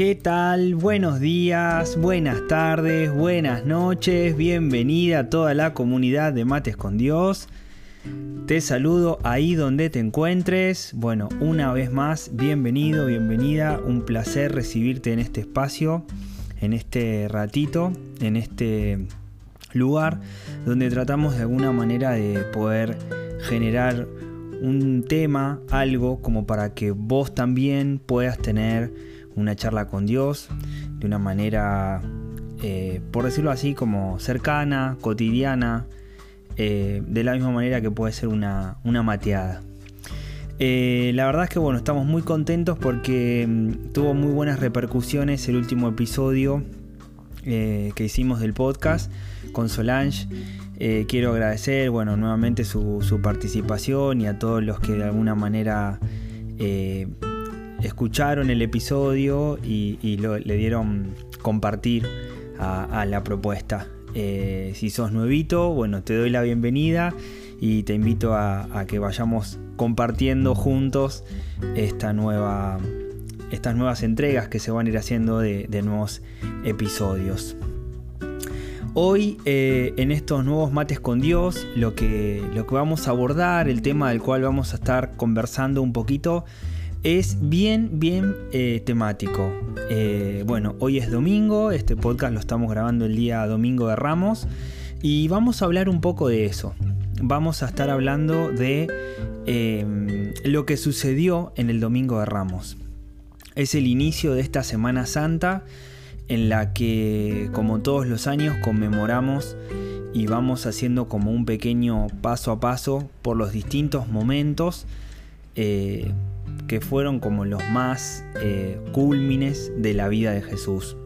¿Qué tal? Buenos días, buenas tardes, buenas noches, bienvenida a toda la comunidad de Mates con Dios. Te saludo ahí donde te encuentres. Bueno, una vez más, bienvenido, bienvenida. Un placer recibirte en este espacio, en este ratito, en este lugar donde tratamos de alguna manera de poder generar un tema, algo como para que vos también puedas tener una charla con Dios de una manera, eh, por decirlo así, como cercana, cotidiana, eh, de la misma manera que puede ser una, mateada. Eh, la verdad es que bueno, estamos muy contentos porque mm, tuvo muy buenas repercusiones el último episodio que hicimos del podcast con Solange. quiero agradecer bueno, nuevamente su, su, participación y a todos los que de alguna manera escucharon el episodio y, le dieron compartir a, la propuesta. Eh, si sos nuevito, bueno, te doy la bienvenida y te invito a, que vayamos compartiendo juntos esta nueva, estas nuevas entregas que se van a ir haciendo de, nuevos episodios. Hoy eh, en estos nuevos mates con Dios lo que, lo que vamos a abordar, el tema del cual vamos a estar conversando un poquito, es bien, bien eh, temático. Eh, bueno, hoy es domingo, este podcast lo estamos grabando el día domingo de Ramos y vamos a hablar un poco de eso. Vamos a estar hablando de em, lo que sucedió en el domingo de Ramos. Es el inicio de esta Semana Santa en la que, como todos los años, conmemoramos y vamos haciendo como un pequeño paso a paso por los distintos momentos eh, que fueron como los más eh, cúlmines de la vida de Jesús.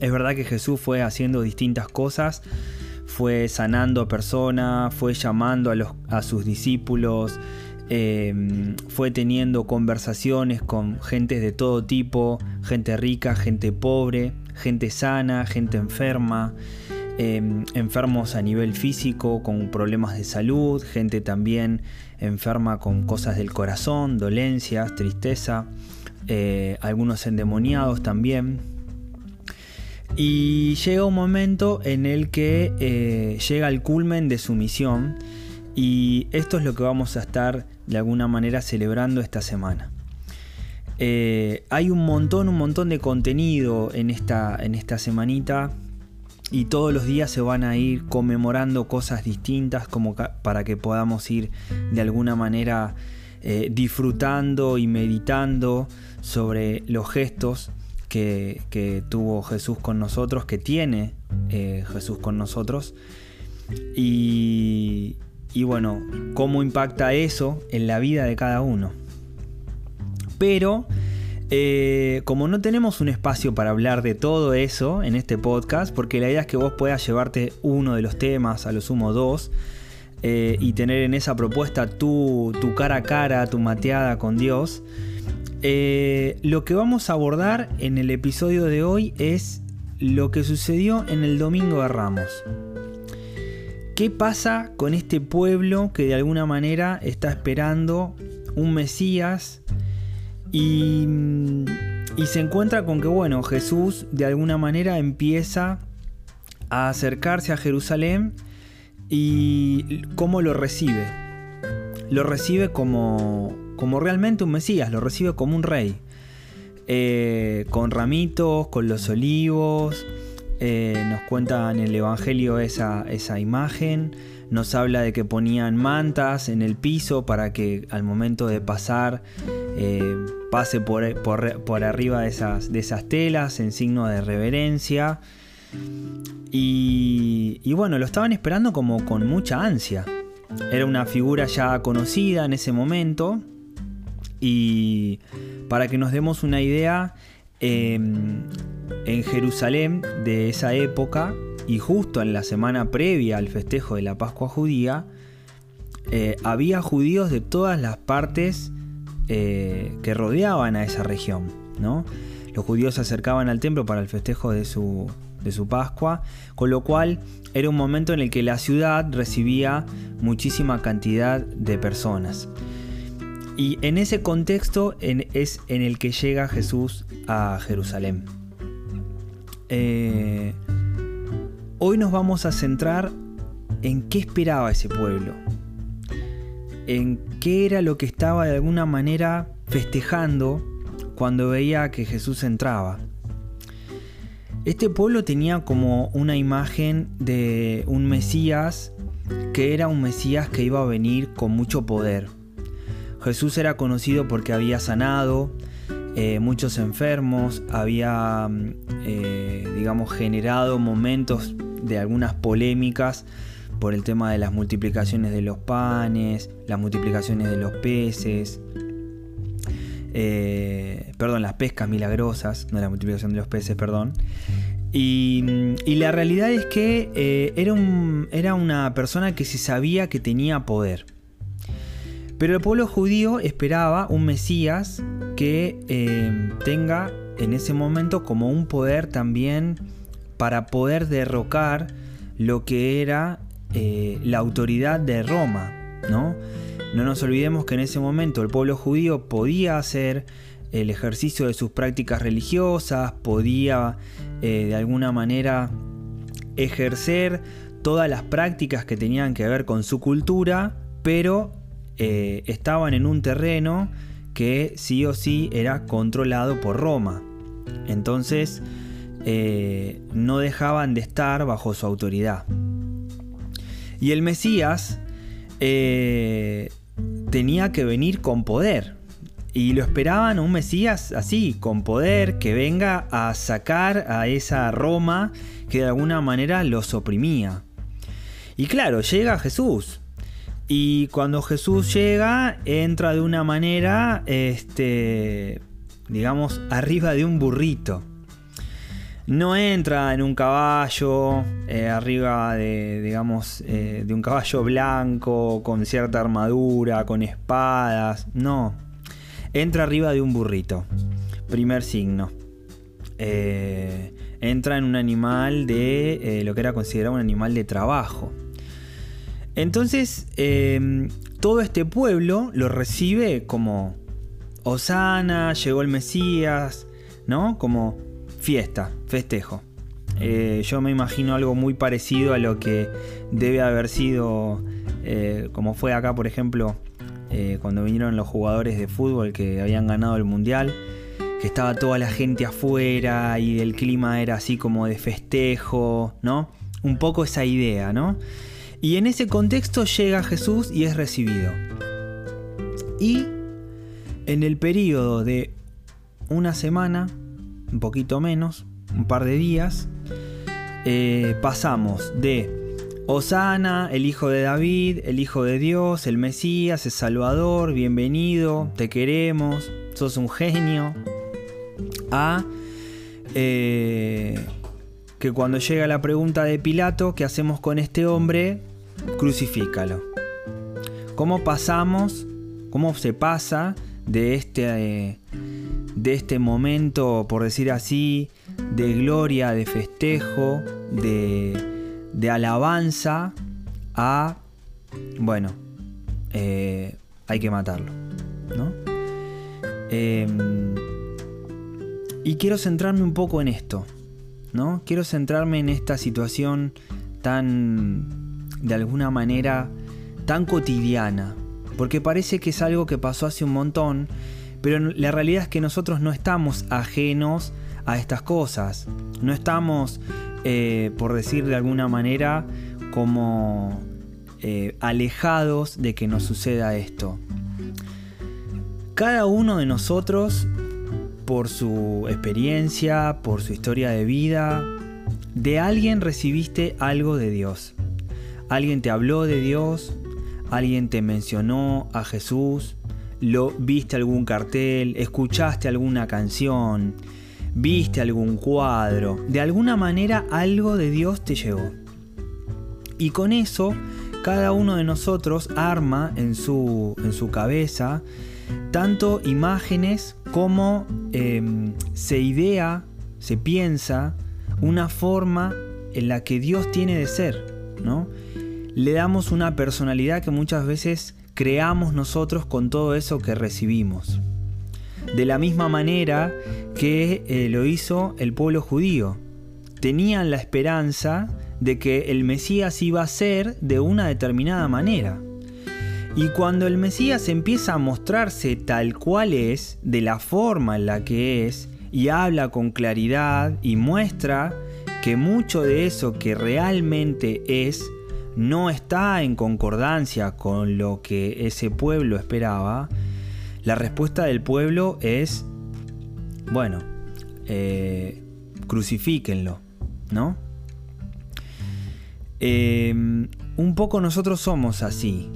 Es verdad que Jesús fue haciendo distintas cosas, fue sanando a personas, fue llamando a, sus discípulos, em, fue teniendo conversaciones con gente de todo tipo, gente rica, gente pobre, gente sana, gente enferma. Em, enfermos a nivel físico, con problemas de salud, gente también enferma con cosas del corazón, dolencias, tristeza, eh, algunos endemoniados también. Y llega un momento en el que eh, llega el culmen de su misión y esto es lo que vamos a estar de alguna manera celebrando esta semana. Eh, hay un montón, un montón de contenido en esta, en esta semanita y todos los días se van a ir conmemorando cosas distintas como para que podamos ir de alguna manera eh, disfrutando y meditando sobre los gestos que, tuvo Jesús con nosotros, que tiene eh, Jesús con nosotros. Y, y bueno, cómo impacta eso en la vida de cada uno. Pero eh, como no tenemos un espacio para hablar de todo eso en este podcast, porque la idea es que vos puedas llevarte uno de los temas, a lo sumo dos, eh, y tener en esa propuesta tu, cara a cara, tu mateada con Dios, eh, lo que vamos a abordar en el episodio de hoy es lo que sucedió en el Domingo de Ramos. ¿Qué pasa con este pueblo que de alguna manera está esperando un Mesías? Y, se encuentra con que, bueno, Jesús de alguna manera empieza a acercarse a Jerusalén y cómo lo recibe. lo recibe como, como realmente un Mesías, lo recibe como un rey. Eh, con ramitos, con los olivos. Eh, nos cuenta en el Evangelio esa, esa imagen. Nos habla de que ponían mantas en el piso para que al momento de pasar eh, pase por, por, arriba de esas, de esas telas en signo de reverencia. Y, y, bueno, lo estaban esperando como con mucha ansia. Era una figura ya conocida en ese momento. Y para que nos demos una idea, em, en Jerusalén de esa época y justo en la semana previa al festejo de la Pascua judía, eh, había judíos de todas las partes eh, que rodeaban a esa región. ¿no? Los judíos se acercaban al templo para el festejo de su, de su Pascua, con lo cual era un momento en el que la ciudad recibía muchísima cantidad de personas. Y en ese contexto es en el que llega Jesús a Jerusalén. Eh, hoy nos vamos a centrar en qué esperaba ese pueblo, en qué era lo que estaba de alguna manera festejando cuando veía que Jesús entraba. Este pueblo tenía como una imagen de un Mesías que era un Mesías que iba a venir con mucho poder Jesús era conocido porque había sanado eh, muchos enfermos, había, mm, eh, digamos, generado momentos de algunas polémicas por el tema de las multiplicaciones de los panes, las multiplicaciones de los peces, eh, perdón, las pescas milagrosas, no la multiplicación de los peces, perdón. Y, la realidad es que era, un, era una persona que se sabía que tenía poder. Pero el pueblo judío esperaba un Mesías que eh, tenga en ese momento como un poder también para poder derrocar lo que era eh, la autoridad de Roma, ¿no? No nos olvidemos que en ese momento el pueblo judío podía hacer el ejercicio de sus prácticas religiosas, podía eh, de alguna manera ejercer todas las prácticas que tenían que ver con su cultura, pero eh, estaban en un terreno que sí o sí era controlado por Roma. Entonces eh, no dejaban de estar bajo su autoridad. Y el Mesías eh, tenía que venir con poder. Y lo esperaban un Mesías así, con poder, que venga a sacar a esa Roma que de alguna manera los oprimía. Y claro, llega Jesús. Y cuando Jesús llega, entra de una manera, este, digamos, arriba de un burrito. No entra en un caballo, eh, arriba de, digamos, eh, de un caballo blanco, con cierta armadura, con espadas. No. Entra arriba de un burrito. Primer signo. Eh, entra en un animal de lo que era considerado un animal de trabajo. Entonces, em, todo este pueblo lo recibe como Osana, llegó el Mesías, ¿no? Como fiesta, festejo. Eh, yo me imagino algo muy parecido a lo que debe haber sido, eh, como fue acá, por ejemplo, eh, cuando vinieron los jugadores de fútbol que habían ganado el mundial, que estaba toda la gente afuera y el clima era así como de festejo, ¿no? Un poco esa idea, ¿no? Y en ese contexto llega Jesús y es recibido. Y en el periodo de una semana, un poquito menos, un par de días, eh, pasamos de Osana, el Hijo de David, el Hijo de Dios, el Mesías, el Salvador, bienvenido, te queremos, sos un genio, a eh, que cuando llega la pregunta de Pilato, ¿qué hacemos con este hombre? Crucifícalo. ¿Cómo pasamos, cómo se pasa de este, eh, de este momento, por decir así, de gloria, de festejo, de, de alabanza, a, bueno, eh, hay que matarlo, ¿no? Em, y quiero centrarme un poco en esto. ¿no? Quiero centrarme en esta situación tan, de alguna manera, tan cotidiana, porque parece que es algo que pasó hace un montón, pero la realidad es que nosotros no estamos ajenos a estas cosas, no estamos, eh, por decir de alguna manera, como eh, alejados de que nos suceda esto. Cada uno de nosotros, por su experiencia, por su historia de vida, de alguien recibiste algo de Dios. Alguien te habló de Dios, alguien te mencionó a Jesús, lo viste algún cartel, escuchaste alguna canción, viste algún cuadro, de alguna manera algo de Dios te llegó. Y con eso cada uno de nosotros arma en su, en su cabeza tanto imágenes como em, se idea, se piensa una forma en la que Dios tiene de ser, ¿no? Le damos una personalidad que muchas veces creamos nosotros con todo eso que recibimos. De la misma manera que eh, lo hizo el pueblo judío. Tenían la esperanza de que el Mesías iba a ser de una determinada manera. Y cuando el Mesías empieza a mostrarse tal cual es, de la forma en la que es, y habla con claridad y muestra que mucho de eso que realmente es no está en concordancia con lo que ese pueblo esperaba, la respuesta del pueblo es, bueno, eh, crucifíquenlo, ¿no? Em, un poco nosotros somos así,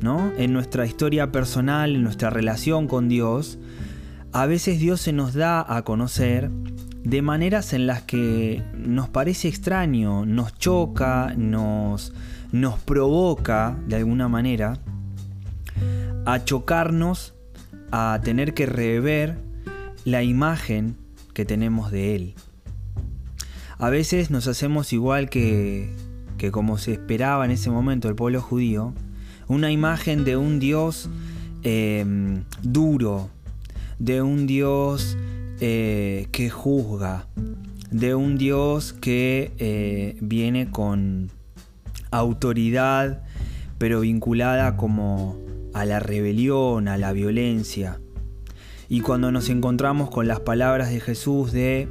¿no? En nuestra historia personal, en nuestra relación con Dios, a veces Dios se nos da a conocer de maneras en las que nos parece extraño, nos choca, nos, nos provoca de alguna manera a chocarnos, a tener que rever la imagen que tenemos de Él. A veces nos hacemos igual que, que como se esperaba en ese momento el pueblo judío, una imagen de un Dios em, duro, de un Dios eh, que juzga, de un Dios que eh, viene con autoridad, pero vinculada como a la rebelión, a la violencia. Y cuando nos encontramos con las palabras de Jesús de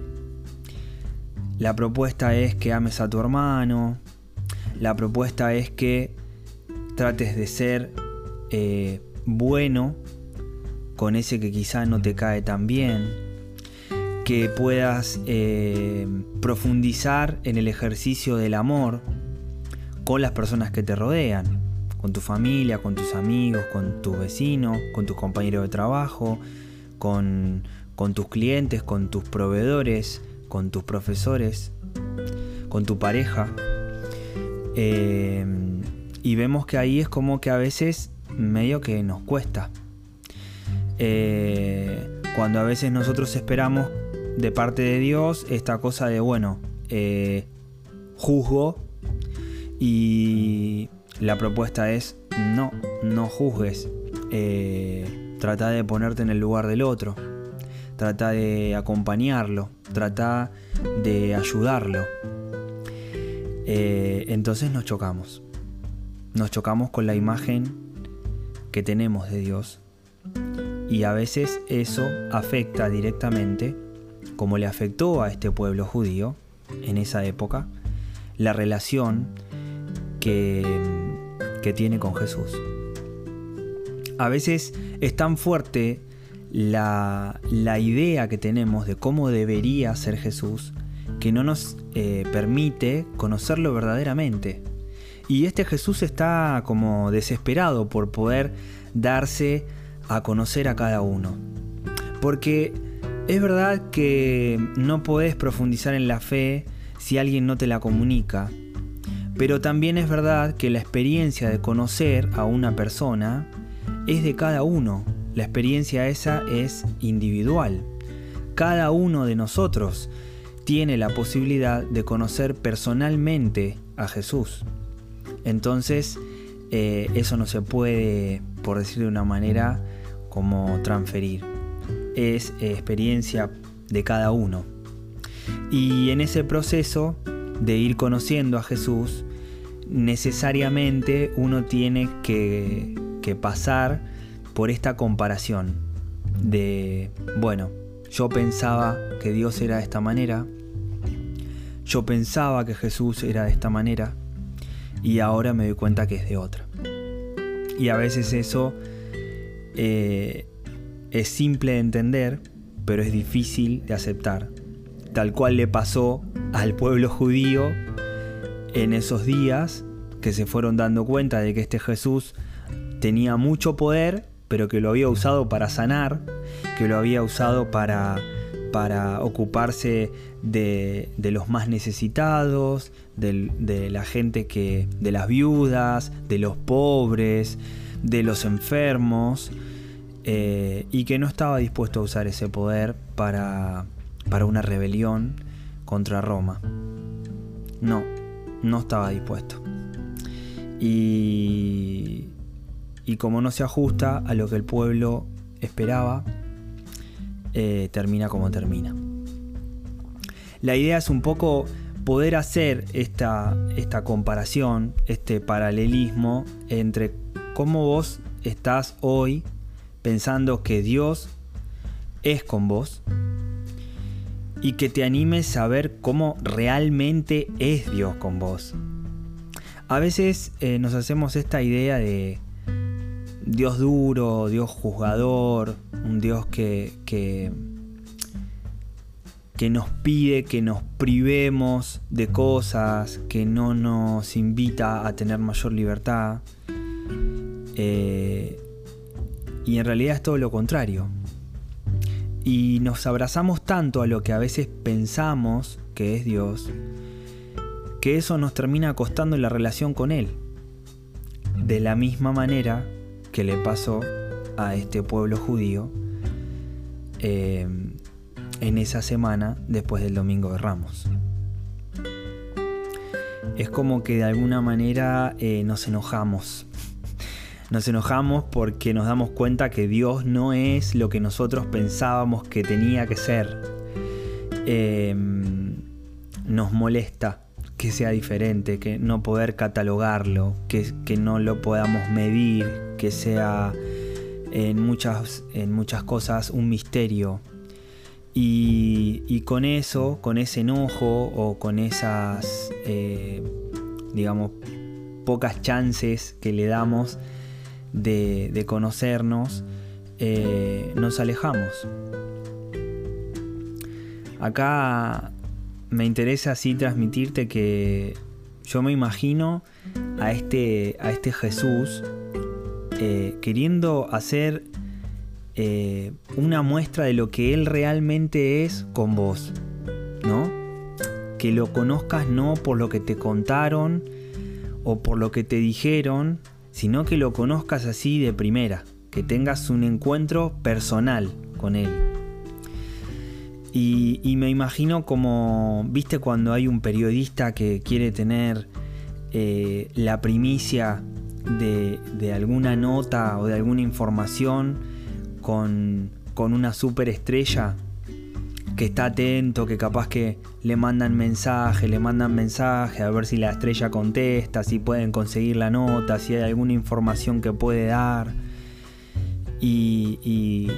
la propuesta es que ames a tu hermano, la propuesta es que trates de ser eh, bueno con ese que quizá no te cae tan bien, que puedas eh, profundizar en el ejercicio del amor con las personas que te rodean, con tu familia, con tus amigos, con tus vecinos, con tus compañeros de trabajo, con, con tus clientes, con tus proveedores, con tus profesores, con tu pareja. Em, y vemos que ahí es como que a veces medio que nos cuesta. Eh, cuando a veces nosotros esperamos de parte de Dios esta cosa de, bueno, eh, juzgo y la propuesta es, no, no juzgues. Eh, trata de ponerte en el lugar del otro. Trata de acompañarlo. Trata de ayudarlo. Eh, entonces nos chocamos. Nos chocamos con la imagen que tenemos de Dios. Y a veces eso afecta directamente, como le afectó a este pueblo judío en esa época, la relación que, tiene con Jesús. A veces es tan fuerte la, la idea que tenemos de cómo debería ser Jesús que no nos eh, permite conocerlo verdaderamente. Y este Jesús está como desesperado por poder darse a conocer a cada uno. Porque es verdad que no podés profundizar en la fe si alguien no te la comunica. Pero también es verdad que la experiencia de conocer a una persona es de cada uno. La experiencia esa es individual. Cada uno de nosotros tiene la posibilidad de conocer personalmente a Jesús. Entonces, eh, eso no se puede, por decir de una manera, como transferir. Es experiencia de cada uno. Y en ese proceso de ir conociendo a Jesús, necesariamente uno tiene que, pasar por esta comparación de, bueno, yo pensaba que Dios era de esta manera, yo pensaba que Jesús era de esta manera y ahora me doy cuenta que es de otra. Y a veces eso eh, es simple de entender, pero es difícil de aceptar. Tal cual le pasó al pueblo judío en esos días que se fueron dando cuenta de que este Jesús tenía mucho poder, pero que lo había usado para sanar, que lo había usado para, para ocuparse de, los más necesitados, de, la gente que, de las viudas, de los pobres, de los enfermos, eh, y que no estaba dispuesto a usar ese poder para, para una rebelión contra Roma. No, no estaba dispuesto. Y, y como no se ajusta a lo que el pueblo esperaba, eh, termina como termina. La idea es un poco poder hacer esta, esta comparación, este paralelismo entre cómo vos estás hoy pensando que Dios es con vos y que te animes a ver cómo realmente es Dios con vos. A veces eh, nos hacemos esta idea de Dios duro, Dios juzgador, un Dios que, que, nos pide que nos privemos de cosas, que no nos invita a tener mayor libertad. Eh, y en realidad es todo lo contrario. Y nos abrazamos tanto a lo que a veces pensamos que es Dios, que eso nos termina costando la relación con Él. De la misma manera que le pasó a este pueblo judío eh, en esa semana después del Domingo de Ramos. Es como que de alguna manera eh, nos enojamos nos enojamos porque nos damos cuenta que Dios no es lo que nosotros pensábamos que tenía que ser. Em, nos molesta que sea diferente, que no poder catalogarlo, que, que no lo podamos medir, que sea en muchas, en muchas cosas un misterio. Y, con eso, con ese enojo o con esas, eh, digamos, pocas chances que le damos de, conocernos, eh, nos alejamos. Acá me interesa así transmitirte que yo me imagino a este, a este Jesús eh, queriendo hacer eh, una muestra de lo que Él realmente es con vos, ¿no? Que lo conozcas no por lo que te contaron o por lo que te dijeron, sino que lo conozcas así de primera, que tengas un encuentro personal con Él. Y, me imagino como, viste, cuando hay un periodista que quiere tener eh, la primicia de, alguna nota o de alguna información con, con una superestrella que está atento, que capaz que le mandan mensaje, le mandan mensaje a ver si la estrella contesta, si pueden conseguir la nota, si hay alguna información que puede dar. Y,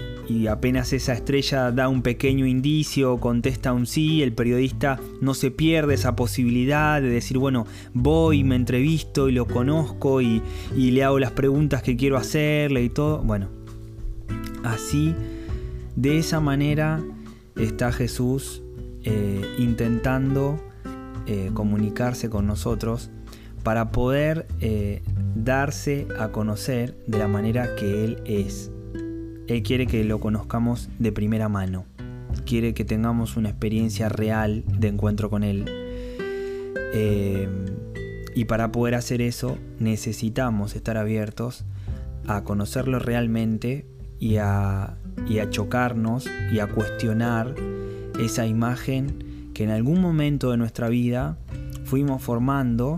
apenas esa estrella da un pequeño indicio, contesta un sí, el periodista no se pierde esa posibilidad de decir, bueno, voy, me entrevisto y lo conozco y, y le hago las preguntas que quiero hacerle y todo. Bueno, así, de esa manera está Jesús eh, intentando eh, comunicarse con nosotros para poder eh, darse a conocer de la manera que Él es. Él quiere que lo conozcamos de primera mano, quiere que tengamos una experiencia real de encuentro con Él. y para poder hacer eso necesitamos estar abiertos a conocerlo realmente y a, chocarnos y a cuestionar esa imagen que en algún momento de nuestra vida fuimos formando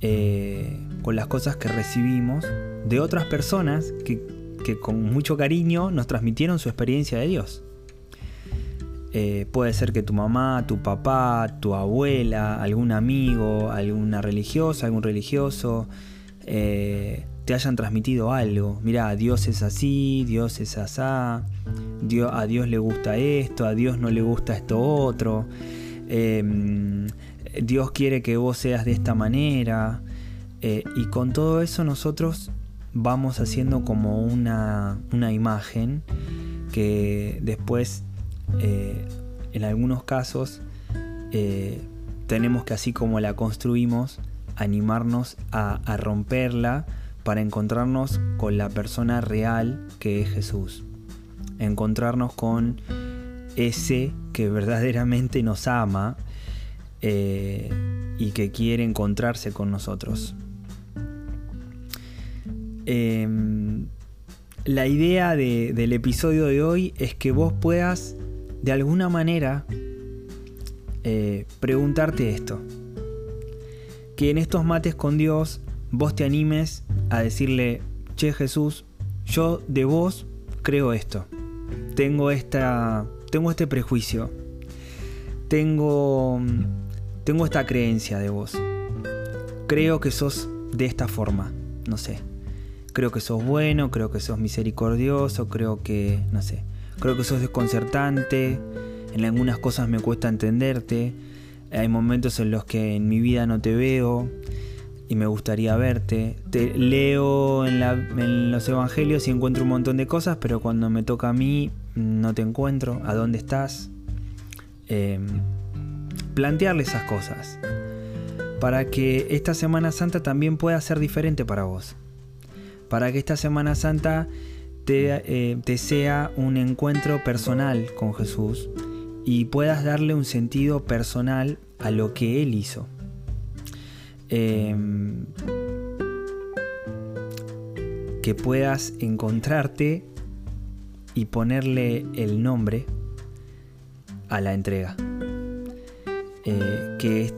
eh, con las cosas que recibimos de otras personas que, con mucho cariño nos transmitieron su experiencia de Dios. Eh, puede ser que tu mamá, tu papá, tu abuela, algún amigo, alguna religiosa, algún religioso, eh, te hayan transmitido algo. Mira, Dios es así, Dios es asá, Dios, a Dios le gusta esto, a Dios no le gusta esto otro. Em, Dios quiere que vos seas de esta manera. Eh, y con todo eso nosotros vamos haciendo como una, una imagen que después eh, en algunos casos eh, tenemos que así como la construimos, animarnos a, romperla para encontrarnos con la persona real que es Jesús. Encontrarnos con ese que verdaderamente nos ama eh, y que quiere encontrarse con nosotros. Em, la idea del episodio de hoy es que vos puedas de alguna manera eh, preguntarte esto. Que en estos mates con Dios vos te animes a decirle, che Jesús, yo de vos creo esto. Tengo esta. Tengo este prejuicio. Tengo. Tengo esta creencia de vos. Creo que sos de esta forma. No sé. Creo que sos bueno, creo que sos misericordioso, creo que. no sé. Creo que sos desconcertante, en algunas cosas me cuesta entenderte, hay momentos en los que en mi vida no te veo y me gustaría verte. Te leo en, los evangelios y encuentro un montón de cosas, pero cuando me toca a mí no te encuentro. ¿A dónde estás? Em, plantearle esas cosas para que esta Semana Santa también pueda ser diferente para vos. Para que esta Semana Santa eh, te, sea un encuentro personal con Jesús y puedas darle un sentido personal a lo que Él hizo. Em, que puedas encontrarte y ponerle el nombre a la entrega. Eh, que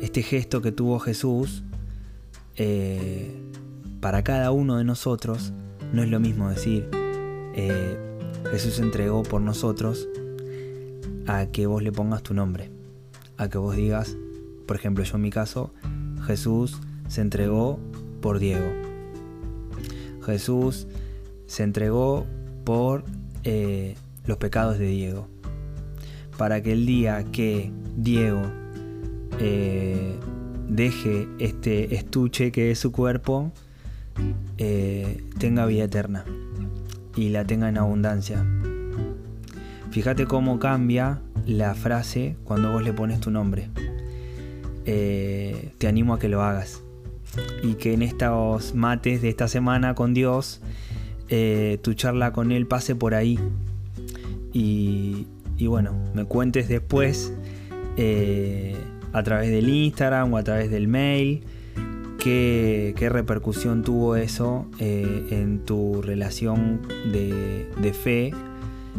este gesto que tuvo Jesús eh, para cada uno de nosotros no es lo mismo decir, eh, Jesús entregó por nosotros, a que vos le pongas tu nombre. A que vos digas, por ejemplo, yo en mi caso, Jesús se entregó por Diego. Jesús se entregó por eh, los pecados de Diego. Para que el día que Diego eh, deje este estuche que es su cuerpo, eh, tenga vida eterna y la tenga en abundancia. Fíjate cómo cambia la frase cuando vos le pones tu nombre. Eh, te animo a que lo hagas. Y que en estos mates de esta semana con Dios, eh, tu charla con Él pase por ahí. Y, bueno, me cuentes después a través del Instagram o a través del mail qué, repercusión tuvo eso eh, en tu relación de, fe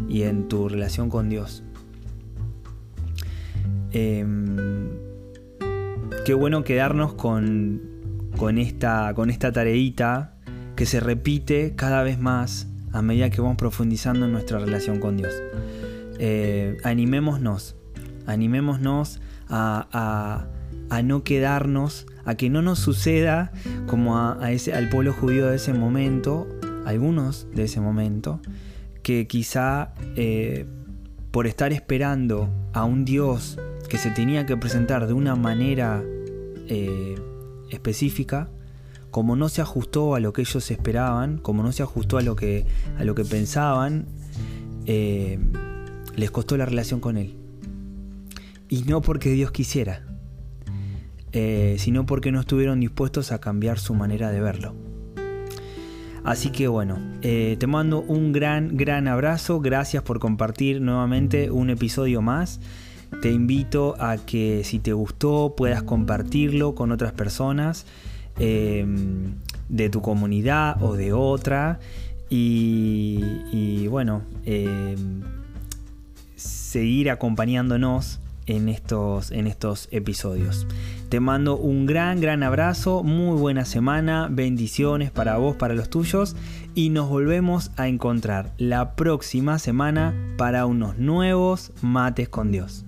y en tu relación con Dios. Em, qué bueno quedarnos con, esta, con esta tareita que se repite cada vez más a medida que vamos profundizando en nuestra relación con Dios. Eh, animémonos, animémonos a, a no quedarnos a que no nos suceda como a, ese, al pueblo judío de ese momento, algunos de ese momento, que quizá eh, por estar esperando a un Dios que se tenía que presentar de una manera eh, específica, como no se ajustó a lo que ellos esperaban, como no se ajustó a lo que, a lo que pensaban, eh, les costó la relación con Él. Y no porque Dios quisiera, eh, sino porque no estuvieron dispuestos a cambiar su manera de verlo. Así que bueno, eh, te mando un gran, gran abrazo, gracias por compartir nuevamente un episodio más. Te invito a que si te gustó puedas compartirlo con otras personas em, de tu comunidad o de otra. Y, bueno, em, seguir acompañándonos en estos, en estos episodios. Te mando un gran, gran abrazo, muy buena semana, bendiciones para vos, para los tuyos y nos volvemos a encontrar la próxima semana para unos nuevos mates con Dios.